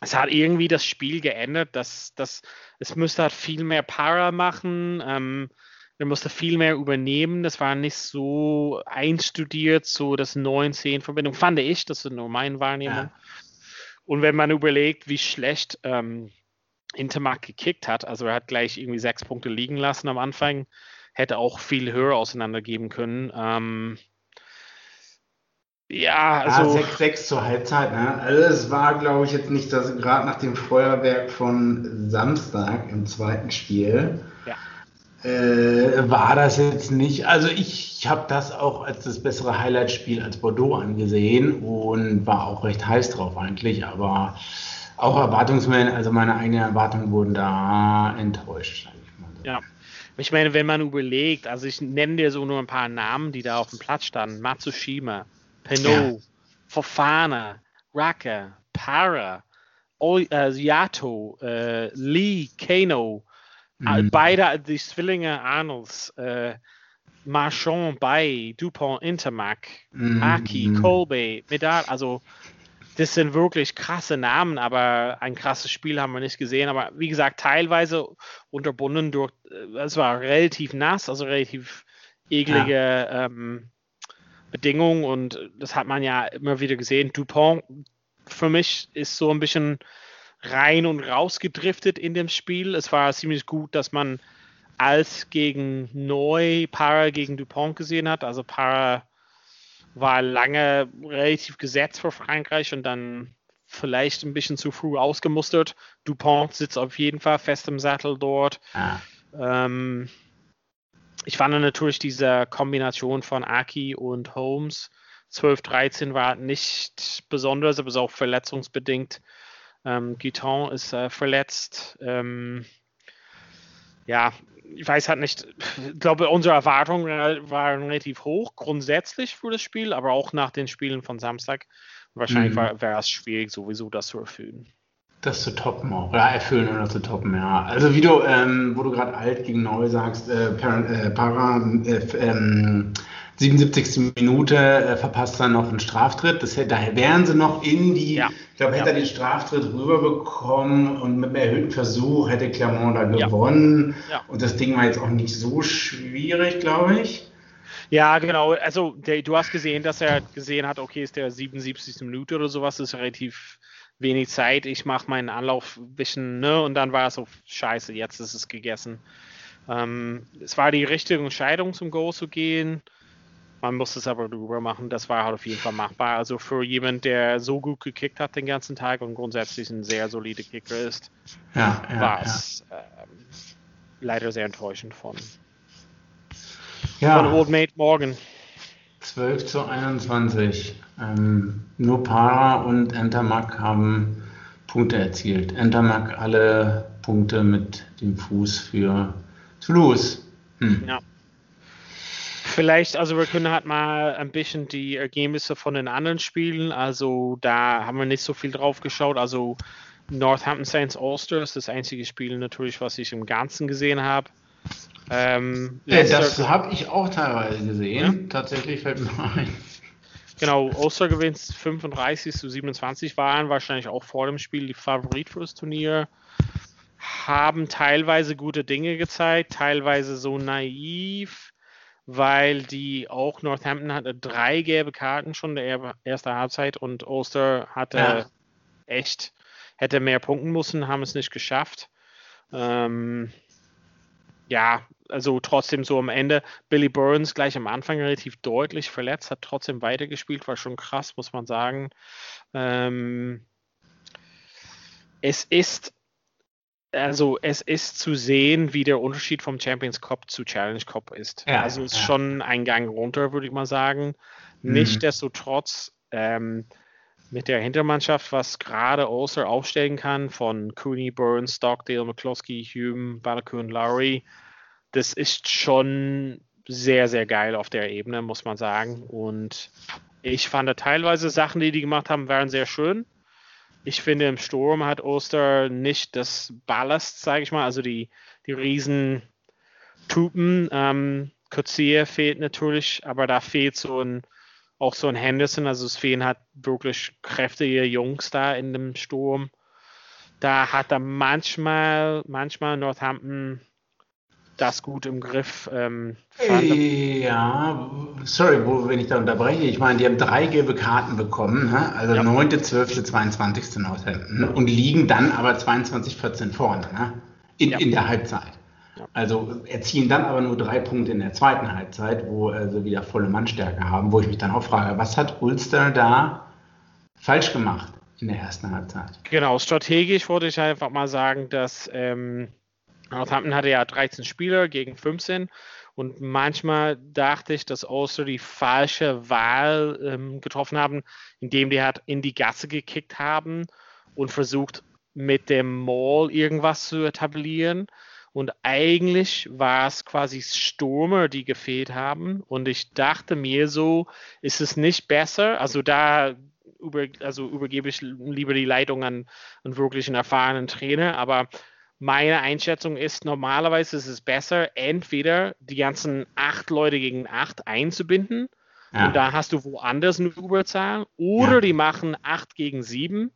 es hat irgendwie das Spiel geändert. Dass, dass, es müsste halt viel mehr Para machen. Ähm, er musste viel mehr übernehmen. Das war nicht so einstudiert, so das 9-10-Verbindung, fand ich. Das ist nur meine Wahrnehmung. Ja. Und wenn man überlegt, wie schlecht ähm, Intermark gekickt hat, also er hat gleich irgendwie sechs Punkte liegen lassen am Anfang hätte auch viel höher auseinandergeben können. Ähm, ja, also. Ja, 6-6 zur Halbzeit, ne? Also es war, glaube ich, jetzt nicht das, gerade nach dem Feuerwerk von Samstag im zweiten Spiel. Ja. Äh, war das jetzt nicht. Also ich habe das auch als das bessere Highlight-Spiel als Bordeaux angesehen und war auch recht heiß drauf eigentlich, aber auch Erwartungsmännchen, also meine eigenen Erwartungen wurden da enttäuscht. Ja, ich meine, wenn man überlegt, also ich nenne dir so nur ein paar Namen, die da auf dem Platz standen. Matsushima, Penault, ja. Fofana, Raka, Para, o äh, Yato, äh, Lee, Kano, mhm. beide die Zwillinge Arnolds, äh, Marchand, Bay, Dupont, Intermac, mhm. Aki, Colby, Medal, also das sind wirklich krasse Namen, aber ein krasses Spiel haben wir nicht gesehen. Aber wie gesagt, teilweise unterbunden durch, äh, es war relativ nass, also relativ eklige ja. ähm, Bedingungen und das hat man ja immer wieder gesehen. Dupont für mich ist so ein bisschen rein und raus gedriftet in dem Spiel. Es war ziemlich gut, dass man als gegen Neu Para gegen Dupont gesehen hat. Also Para war lange relativ gesetzt für Frankreich und dann vielleicht ein bisschen zu früh ausgemustert. Dupont sitzt auf jeden Fall fest im Sattel dort. Ah. Ähm, ich fand natürlich diese Kombination von Aki und Holmes 12-13 war nicht besonders, aber ist auch verletzungsbedingt. Ähm, Guiton ist äh, verletzt. Ähm, ja, ich weiß halt nicht, ich glaube, unsere Erwartungen waren relativ hoch, grundsätzlich für das Spiel, aber auch nach den Spielen von Samstag. Wahrscheinlich mhm. wäre es schwierig, sowieso das zu erfüllen. Das zu toppen auch, oder erfüllen oder zu toppen, ja. Also wie du, ähm, wo du gerade alt gegen neu sagst, äh, Para, äh, Para äh, ähm, 77. Minute äh, verpasst er noch einen Straftritt. Das, daher wären sie noch in die, Ja. ich glaube, hätte Ja. er den Straftritt rüberbekommen und mit einem erhöhten Versuch hätte Clermont da Ja. gewonnen. Und das Ding war jetzt auch nicht so schwierig, glaube ich. Ja, genau. Also der, du hast gesehen, dass er gesehen hat, okay, ist der 77. Minute oder sowas, ist relativ wenig Zeit. Ich mache meinen Anlauf ein bisschen, ne? Und dann war es so, scheiße, jetzt ist es gegessen. Ähm, es war die richtige Entscheidung, zum Goal zu gehen. Man muss es aber drüber machen. Das war halt auf jeden Fall machbar. Also für jemand, der so gut gekickt hat den ganzen Tag und grundsätzlich ein sehr solider Kicker ist, Ja, ja, war ja. es ähm, leider sehr enttäuschend von, ja. von Old Mate Morgan. 12 zu 21. Ähm, nur Para und Entermack haben Punkte erzielt. Entermack alle Punkte mit dem Fuß für Toulouse. Hm. Ja. Vielleicht, also wir können halt mal ein bisschen die Ergebnisse von den anderen Spielen, also da haben wir nicht so viel drauf geschaut, also Northampton Saints Ulster ist das einzige Spiel natürlich, was ich im Ganzen gesehen habe. Ähm, Äh, Leicester- das habe ich auch teilweise gesehen. Tatsächlich fällt mir ein. Genau, Ulster gewinnt 35 zu 27, waren wahrscheinlich auch vor dem Spiel die Favorit für das Turnier. Haben teilweise gute Dinge gezeigt, teilweise so naiv, weil die auch Northampton hatte drei gelbe Karten schon in der ersten Halbzeit und Ulster hatte Ja. echt, hätte mehr punkten müssen, haben es nicht geschafft. Ähm, ja, also trotzdem so am Ende. Billy Burns gleich am Anfang relativ deutlich verletzt, hat trotzdem weitergespielt, war schon krass, muss man sagen. Ähm, es ist, also es ist zu sehen, wie der Unterschied vom Champions Cup zu Challenge Cup ist. Ja, also es ist ja. schon ein Gang runter, würde ich mal sagen. Mhm. Nichtsdestotrotz, ähm, mit der Hintermannschaft, was gerade Ulster aufstellen kann, von Cooney, Burns, Stockdale, McCloskey, Hume, Balakun, Lowry, das ist schon sehr, sehr geil auf der Ebene, muss man sagen. Und ich fand da teilweise Sachen, die die gemacht haben, waren sehr schön. Ich finde, im Sturm hat Ulster nicht das Ballast, sage ich mal, also die, die riesen Tupen. Ähm, Coetzee fehlt natürlich, aber da fehlt so ein, auch so ein Henderson, also es fehlen halt wirklich kräftige Jungs da in dem Sturm. Da hat er manchmal, manchmal Northampton das gut im Griff. Ähm, Ja, sorry, wo, wenn ich da unterbreche. Ich meine, die haben drei gelbe Karten bekommen, hä? also Ja. 9., 12., 22. Northampton und liegen dann aber 22, 14 vorne ne? in, Ja. in der Halbzeit. Ja. Also erzielen dann aber nur drei Punkte in der zweiten Halbzeit, wo sie wieder volle Mannstärke haben, wo ich mich dann auch frage, was hat Ulster da falsch gemacht in der ersten Halbzeit? Genau, strategisch wollte ich einfach mal sagen, dass ähm, Northampton hatte ja 13 Spieler gegen 15 und manchmal dachte ich, dass Ulster die falsche Wahl ähm, getroffen haben, indem die halt in die Gasse gekickt haben und versucht mit dem Maul irgendwas zu etablieren. Und eigentlich war es quasi Stürmer, die gefehlt haben. Und ich dachte mir so, ist es nicht besser? Also da über, also übergebe ich lieber die Leitung an einen wirklich einen erfahrenen Trainer. Aber meine Einschätzung ist, normalerweise ist es besser, entweder die ganzen acht Leute gegen acht einzubinden. Ja. Und da hast du woanders eine Überzahl. Oder Ja. die machen 8 gegen 7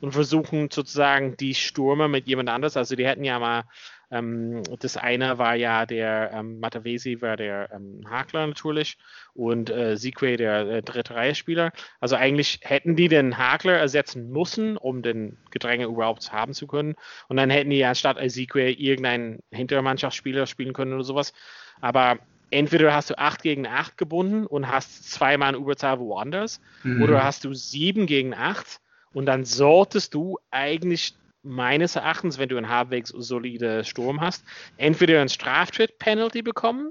und versuchen sozusagen die Stürmer mit jemand anders. Also die hätten ja mal, ähm, das eine war ja der ähm, Matavesi, war der ähm, Hakler natürlich und äh, Sique der äh, dritte Reihe-Spieler. Also eigentlich hätten die den Hakler ersetzen müssen, um den Gedränge überhaupt haben zu können. Und dann hätten die anstatt Sique irgendeinen Hintermannschaftsspieler spielen können oder sowas. Aber entweder hast du 8 gegen 8 gebunden und hast zweimal eine Überzahl woanders, Mhm. oder hast du 7 gegen 8 und dann solltest du eigentlich meines Erachtens, wenn du einen halbwegs solide Sturm hast, entweder einen Straftritt-Penalty bekommen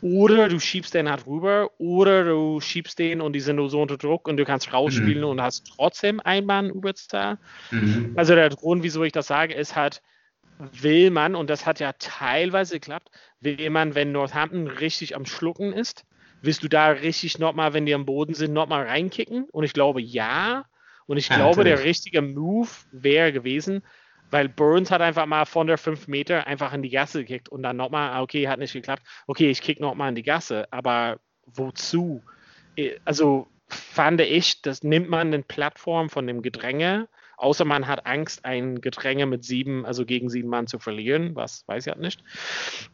oder du schiebst den halt rüber oder du schiebst den und die sind nur so unter Druck und du kannst rausspielen und hast trotzdem einmal eine Überzahl. Mhm. Also der Grund, wieso ich das sage, ist halt, will man, und das hat ja teilweise geklappt, will man, wenn Northampton richtig am Schlucken ist, willst du da richtig nochmal, wenn die am Boden sind, nochmal reinkicken? Und ich glaube, ja. Und ich Ja, glaube, der natürlich. richtige Move wäre gewesen, weil Burns hat einfach mal von der 5 Meter einfach in die Gasse gekickt und dann nochmal, okay, hat nicht geklappt. Okay, ich kick nochmal in die Gasse. Aber wozu? Also fand ich, das nimmt man eine Plattform von dem Gedränge, außer man hat Angst, ein Gedränge mit sieben, also gegen sieben Mann zu verlieren, was weiß ich halt nicht,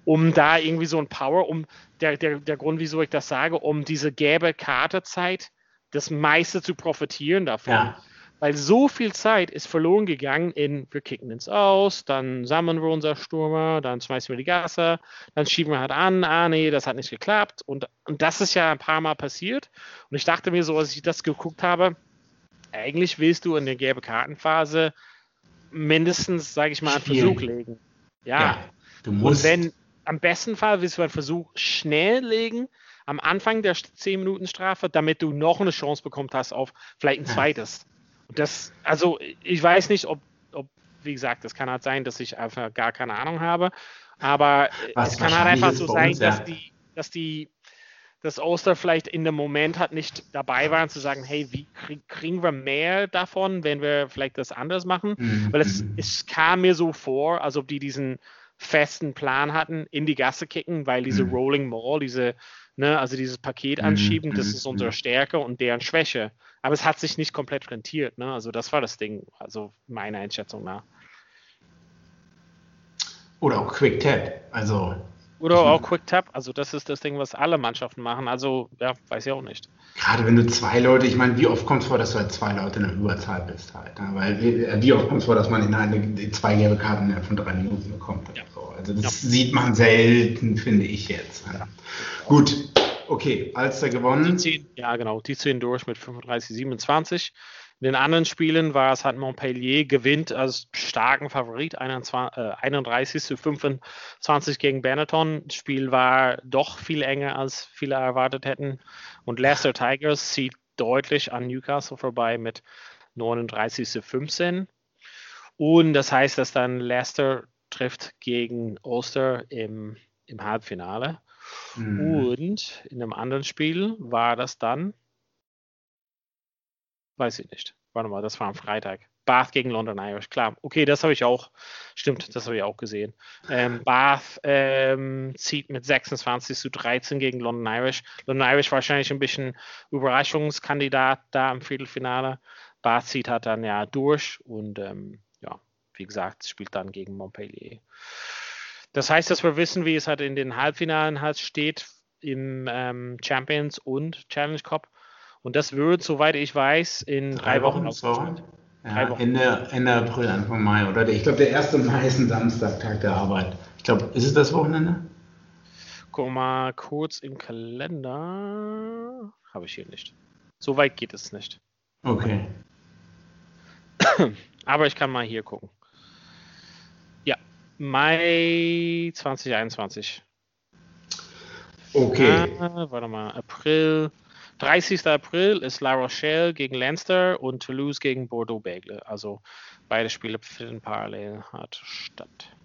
um da irgendwie so ein Power, um der, der, der Grund, wieso ich das sage, um diese gelbe Kartezeit das meiste zu profitieren davon. Ja. Weil so viel Zeit ist verloren gegangen in, wir kicken ins Aus, dann sammeln wir unser Stürmer, dann schmeißen wir die Gasse, dann schieben wir halt an, ah nee, das hat nicht geklappt. Und, und das ist ja ein paar Mal passiert. Und ich dachte mir so, als ich das geguckt habe, eigentlich willst du in der gelben Kartenphase mindestens, sage ich mal, einen Spielen. Versuch legen. Ja. ja. du musst. Und wenn, am besten Fall willst du einen Versuch schnell legen, am Anfang der 10 Minuten Strafe, damit du noch eine Chance bekommen hast auf vielleicht ein zweites. Und das, also ich weiß nicht, ob, ob, wie gesagt, es kann halt sein, dass ich einfach gar keine Ahnung habe, aber Was es kann halt einfach so sein, uns, ja. dass die, dass die, dass Oster vielleicht in dem Moment halt nicht dabei waren zu sagen, hey, wie krieg, kriegen wir mehr davon, wenn wir vielleicht das anders machen? Mhm. Weil es, es kam mir so vor, als ob die diesen festen Plan hatten, in die Gasse kicken, weil diese mhm. Rolling Mall, diese Ne? Also dieses Paket mhm, anschieben, das mhm, ist unsere mhm. Stärke und deren Schwäche. Aber es hat sich nicht komplett rentiert. Ne? Also das war das Ding, also meiner Einschätzung nach. Oder auch Quick Tap. Also oder auch Quick Tap, also das ist das Ding, was alle Mannschaften machen. Also, ja, weiß ich auch nicht. Gerade wenn du zwei Leute, ich meine, wie oft kommt es vor, dass du halt zwei Leute in der Überzahl bist halt. Ne? Weil äh, wie oft kommt es vor, dass man in eine, zwei gelbe Karten von drei Minuten bekommt. Ja. So. Also das ja. sieht man selten, finde ich jetzt. Ja. Gut, okay, Alster gewonnen. Die ziehen, ja, genau, die ziehen durch mit 35, 27. In den anderen Spielen war es halt Montpellier gewinnt als starken Favorit 21, äh, 31 zu 25 gegen Benetton. Das Spiel war doch viel enger, als viele erwartet hätten. Und Leicester Tigers zieht deutlich an Newcastle vorbei mit 39 zu 15. Und das heißt, dass dann Leicester trifft gegen Ulster im, im Halbfinale. Mhm. Und in einem anderen Spiel war das dann, weiß ich nicht. Warte mal, das war am Freitag. Bath gegen London Irish, klar. Okay, das habe ich auch, stimmt, das habe ich auch gesehen. Ähm, Bath ähm, zieht mit 26 zu 13 gegen London Irish. London Irish wahrscheinlich ein bisschen Überraschungskandidat da im Viertelfinale. Bath zieht halt dann ja durch und ähm, wie gesagt, spielt dann gegen Montpellier. Das heißt, dass wir wissen, wie es halt in den Halbfinalen halt steht im ähm, Champions und Challenge Cup. Und das wird, soweit ich weiß, in drei, drei Wochen, Wochen ja, Wochen. Ende, Ende April, Anfang Mai, oder? Ich glaube, der erste Mai ist ein Samstag, Tag der Arbeit. Ich glaube, ist es das Wochenende? Guck mal kurz im Kalender. Habe ich hier nicht. So weit geht es nicht. Okay. Aber ich kann mal hier gucken. Mai 2021. Okay. Ah, warte mal, April. 30. April ist La Rochelle gegen Leinster und Toulouse gegen Bordeaux-Bègles. Also beide Spiele finden parallel hat statt.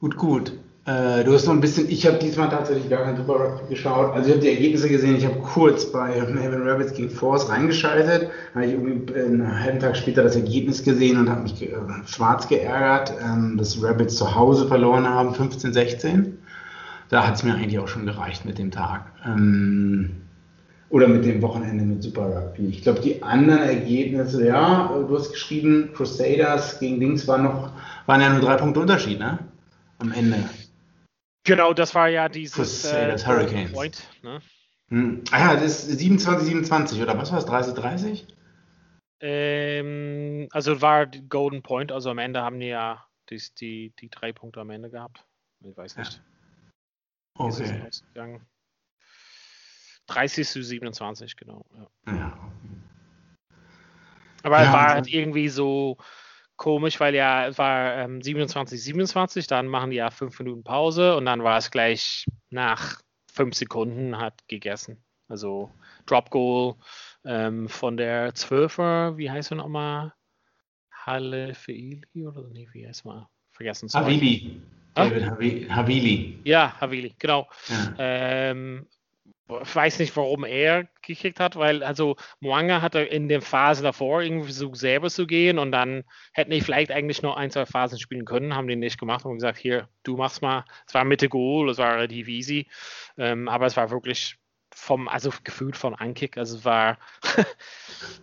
Gut, gut. Äh, du hast noch ein bisschen, ich habe diesmal tatsächlich gar kein Super Rugby geschaut. Also ich habe die Ergebnisse gesehen, ich habe kurz bei Melbourne Rabbits gegen Force reingeschaltet. Habe ich irgendwie einen halben Tag später das Ergebnis gesehen und habe mich äh, schwarz geärgert, ähm, dass Rabbits zu Hause verloren haben, 15, 16. Da hat es mir eigentlich auch schon gereicht mit dem Tag. Ähm, oder mit dem Wochenende mit Super Rugby. Ich glaube, die anderen Ergebnisse, ja, du hast geschrieben, Crusaders gegen Dings waren noch, waren ja nur drei Punkte Unterschied, ne? Am Ende. Genau, das war ja dieses äh, das Hurricanes. Point. Ne? Hm. Ah ja, das ist 27, 27 oder was war es? 30, 30? Ähm, also war Golden Point, also am Ende haben die ja die, die, die drei Punkte am Ende gehabt. Ich weiß nicht. Ja. Okay. 30 zu 27, genau. Ja. ja. Aber ja, es war halt irgendwie so, komisch, weil ja, es war ähm, 27, 27, dann machen die ja fünf Minuten Pause und dann war es gleich nach fünf Sekunden hat gegessen. Also Drop Goal ähm, von der Zwölfer, wie heißt er nochmal? Halle Feili oder nee, wie heißt mal? Vergessen. Havili. David Havili. Ja, Havili, genau. Ja. Ähm, weiß nicht, warum er gekickt hat, weil also Mwanga hatte in den Phasen davor irgendwie versucht, selber zu gehen und dann hätten die vielleicht eigentlich nur ein, zwei Phasen spielen können, haben die nicht gemacht und gesagt, hier, du machst mal. Es war Mitte Goal, es war relativ easy, ähm, aber es war wirklich vom, also gefühlt von Ankick, also es war ein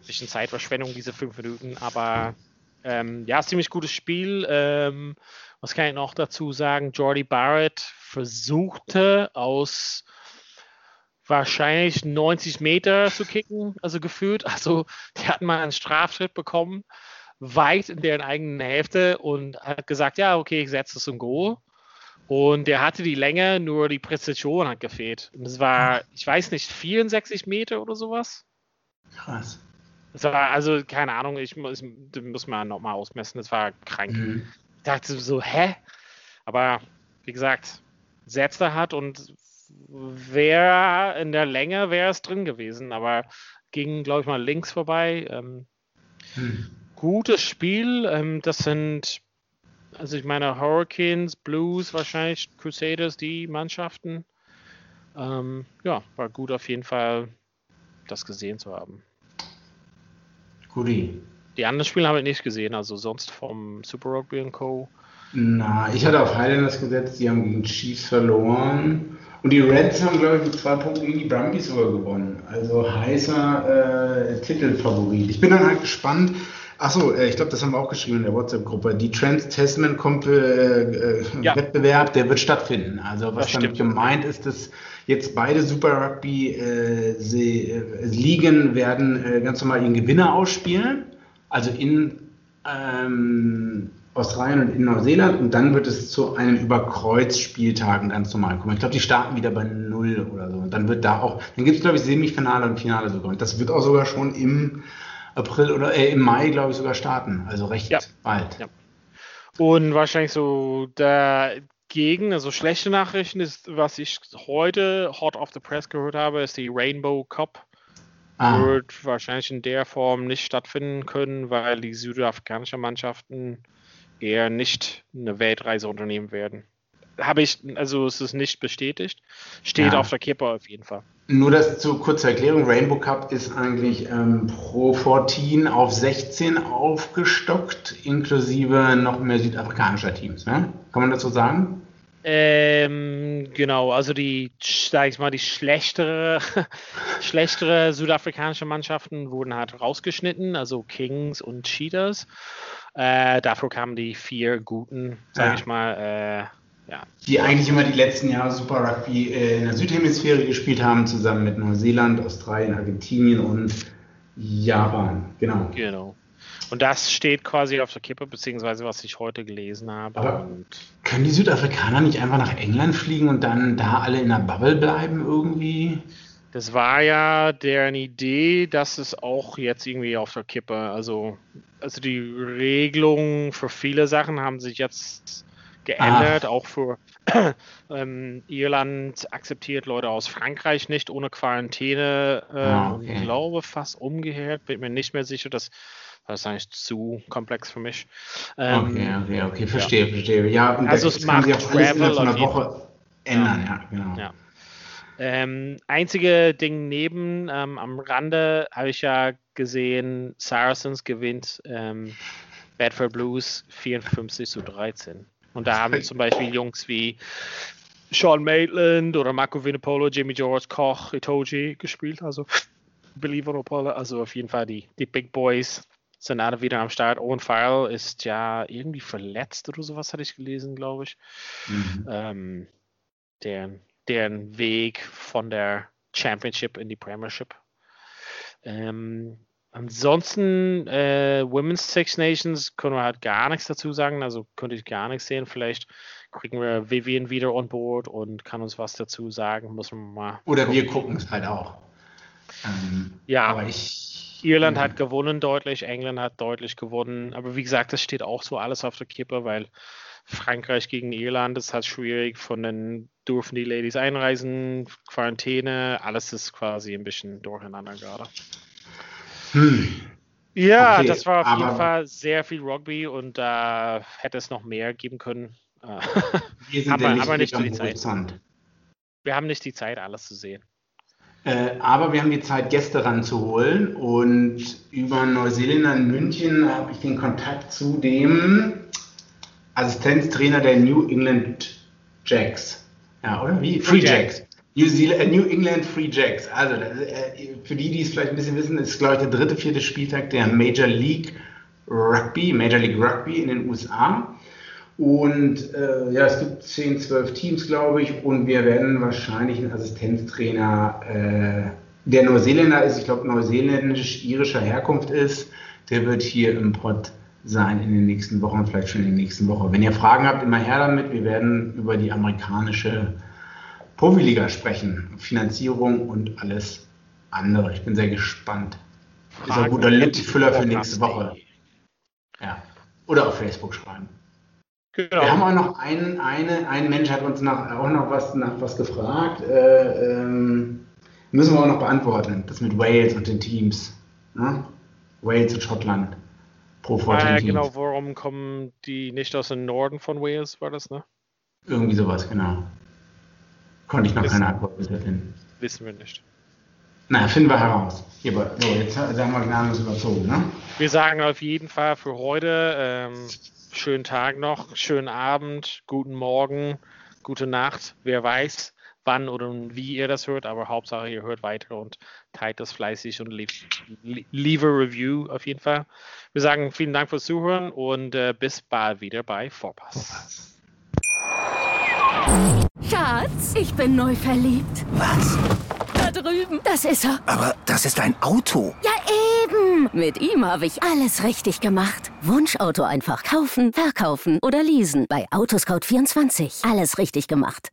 bisschen Zeitverschwendung, diese fünf Minuten, aber ähm, ja, ziemlich gutes Spiel. Ähm, was kann ich noch dazu sagen? Jordi Barrett versuchte aus wahrscheinlich 90 Meter zu kicken, also gefühlt. Also die hatten mal einen Strafschritt bekommen, weit in deren eigenen Hälfte und hat gesagt, ja, okay, ich setze es im Go. Und der hatte die Länge, nur die Präzision hat gefehlt. Und es war, ich weiß nicht, 64 Meter oder sowas. Krass. Das war, also, keine Ahnung, ich muss, muss man nochmal ausmessen, das war krank. Mhm. Ich dachte so, hä? Aber wie gesagt, setzt er hat und wäre in der Länge wäre es drin gewesen, aber ging, glaube ich, mal links vorbei. Ähm, hm. Gutes Spiel. Ähm, das sind, also ich meine, Hurricanes, Blues, wahrscheinlich Crusaders, die Mannschaften. Ähm, ja, war gut auf jeden Fall, das gesehen zu haben. Guti. Die anderen Spiele habe ich nicht gesehen, also sonst vom Super Rugby Co. Na, ich hatte auf Highlanders gesetzt, die haben gegen Chiefs verloren. Und die Reds haben, glaube ich, mit zwei Punkten gegen die Brumbies sogar gewonnen. Also heißer äh, Titelfavorit. Ich bin dann halt gespannt. Achso, äh, ich glaube, das haben wir auch geschrieben in der WhatsApp-Gruppe. Die Trans-Testament-Wettbewerb, äh, ja. der wird stattfinden. Also was damit gemeint ist, dass jetzt beide Super Rugby äh, äh, werden äh, ganz normal ihren Gewinner ausspielen. Also in ähm, Australien und in Neuseeland und dann wird es zu einem Überkreuzspieltagen ganz normal kommen. Ich glaube, die starten wieder bei null oder so. Und dann wird da auch, dann gibt es, glaube ich, Semifinale und Finale sogar. Und das wird auch sogar schon im April oder äh, im Mai, glaube ich, sogar starten. Also recht ja. bald. Ja. Und wahrscheinlich so dagegen, also schlechte Nachrichten ist, was ich heute hot off the press gehört habe, ist die Rainbow Cup. Ah. Wird wahrscheinlich in der Form nicht stattfinden können, weil die südafrikanischen Mannschaften eher nicht eine Weltreise unternehmen werden. Habe ich, also es ist nicht bestätigt. Steht ja. auf der Kippe auf jeden Fall. Nur das zu kurzer Erklärung: Rainbow Cup ist eigentlich ähm, pro 14 auf 16 aufgestockt, inklusive noch mehr südafrikanischer Teams. Ne? Kann man so sagen? Ähm, genau, also die, sag ich mal, die schlechtere, schlechtere südafrikanische Mannschaften wurden halt rausgeschnitten, also Kings und Cheetahs. Äh, dafür kamen die vier guten, sag ja. ich mal, äh, ja. Die eigentlich immer die letzten Jahre Super Rugby äh, in der Südhemisphäre gespielt haben, zusammen mit Neuseeland, Australien, Argentinien und Japan. Genau. Genau. Und das steht quasi auf der Kippe, beziehungsweise was ich heute gelesen habe. Aber können die Südafrikaner nicht einfach nach England fliegen und dann da alle in der Bubble bleiben irgendwie? Das war ja deren Idee, dass es auch jetzt irgendwie auf der Kippe, also, also die Regelungen für viele Sachen haben sich jetzt geändert, Ach. auch für ähm, Irland akzeptiert Leute aus Frankreich nicht ohne Quarantäne. Äh, ah, okay. Ich glaube fast umgekehrt, bin mir nicht mehr sicher, dass das ist eigentlich zu komplex für mich. Ähm, okay, okay, okay, verstehe, ja. verstehe. Ja, also es macht Travel auf einer Woche ändern, ja, ja genau. Ja. Ähm, einzige Ding neben, ähm, am Rande habe ich ja gesehen, Saracens gewinnt ähm, Bedford Blues 54 zu 13. Und da haben zum Beispiel Jungs wie Sean Maitland oder Marco Vinipolo, Jimmy George, Koch, Itoji gespielt. Also, believe it or not, also auf jeden Fall die, die Big Boys sind alle wieder am Start. Owen Farrell ist ja irgendwie verletzt oder sowas, hatte ich gelesen, glaube ich. Mhm. Ähm, deren deren Weg von der Championship in die Premiership. Ähm, ansonsten, äh, Women's Six Nations können wir halt gar nichts dazu sagen, also könnte ich gar nichts sehen. Vielleicht kriegen wir Vivian wieder on board und kann uns was dazu sagen. Müssen wir mal. Oder gucken. wir gucken es halt auch. Ähm, ja, aber ich. Irland hat gewonnen deutlich, England hat deutlich gewonnen, aber wie gesagt, das steht auch so alles auf der Kippe, weil Frankreich gegen Irland ist halt schwierig. Von den dürfen die Ladies einreisen, Quarantäne, alles ist quasi ein bisschen durcheinander gerade. Hm. Ja, okay, das war auf jeden Fall sehr viel Rugby und da äh, hätte es noch mehr geben können. Wir sind aber, nicht, aber nicht die Zeit. Wir haben nicht die Zeit, alles zu sehen. Äh, aber wir haben die Zeit, Gäste ranzuholen. Und über Neuseeländer in München habe ich den Kontakt zu dem Assistenztrainer der New England Jacks. Ja, oder wie? Free Jacks. New, Zealand, äh, New England Free Jacks. Also äh, für die, die es vielleicht ein bisschen wissen, ist, glaube ich, der dritte, vierte Spieltag der Major League Rugby, Major League Rugby in den USA. Und äh, ja, es gibt 10, 12 Teams, glaube ich, und wir werden wahrscheinlich einen Assistenztrainer, äh, der Neuseeländer ist, ich glaube neuseeländisch-irischer Herkunft ist, der wird hier im Pod sein in den nächsten Wochen, vielleicht schon in der nächsten Woche. Wenn ihr Fragen habt, immer her damit. Wir werden über die amerikanische Profiliga sprechen, Finanzierung und alles andere. Ich bin sehr gespannt. Fragen ist ein guter Lipfüller für nächste Woche. Ja. Oder auf Facebook schreiben. Genau. Wir haben auch noch einen, eine, ein Mensch hat uns nach, auch noch was, nach was gefragt. Äh, ähm, müssen wir auch noch beantworten. Das mit Wales und den Teams. Ne? Wales und Schottland. Pro 14 ah, ja, genau. Warum kommen die nicht aus dem Norden von Wales, war das, ne? Irgendwie sowas, genau. Konnte ich noch wissen, keine Antwort finden. Wissen wir nicht. Na, finden wir heraus. Hier, so, jetzt sagen wir gnadenlos überzogen, ne? Wir sagen auf jeden Fall für heute ähm, schönen Tag noch, schönen Abend, guten Morgen, gute Nacht. Wer weiß, wann oder wie ihr das hört, aber Hauptsache ihr hört weiter und teilt das fleißig und leave a Review auf jeden Fall. Wir sagen vielen Dank fürs Zuhören und äh, bis bald wieder bei Vorpass. Schatz, ich bin neu verliebt. Was? Da drüben. Das ist er. Aber das ist ein Auto. Ja, eben. Mit ihm habe ich alles richtig gemacht. Wunschauto einfach kaufen, verkaufen oder leasen. Bei Autoscout24. Alles richtig gemacht.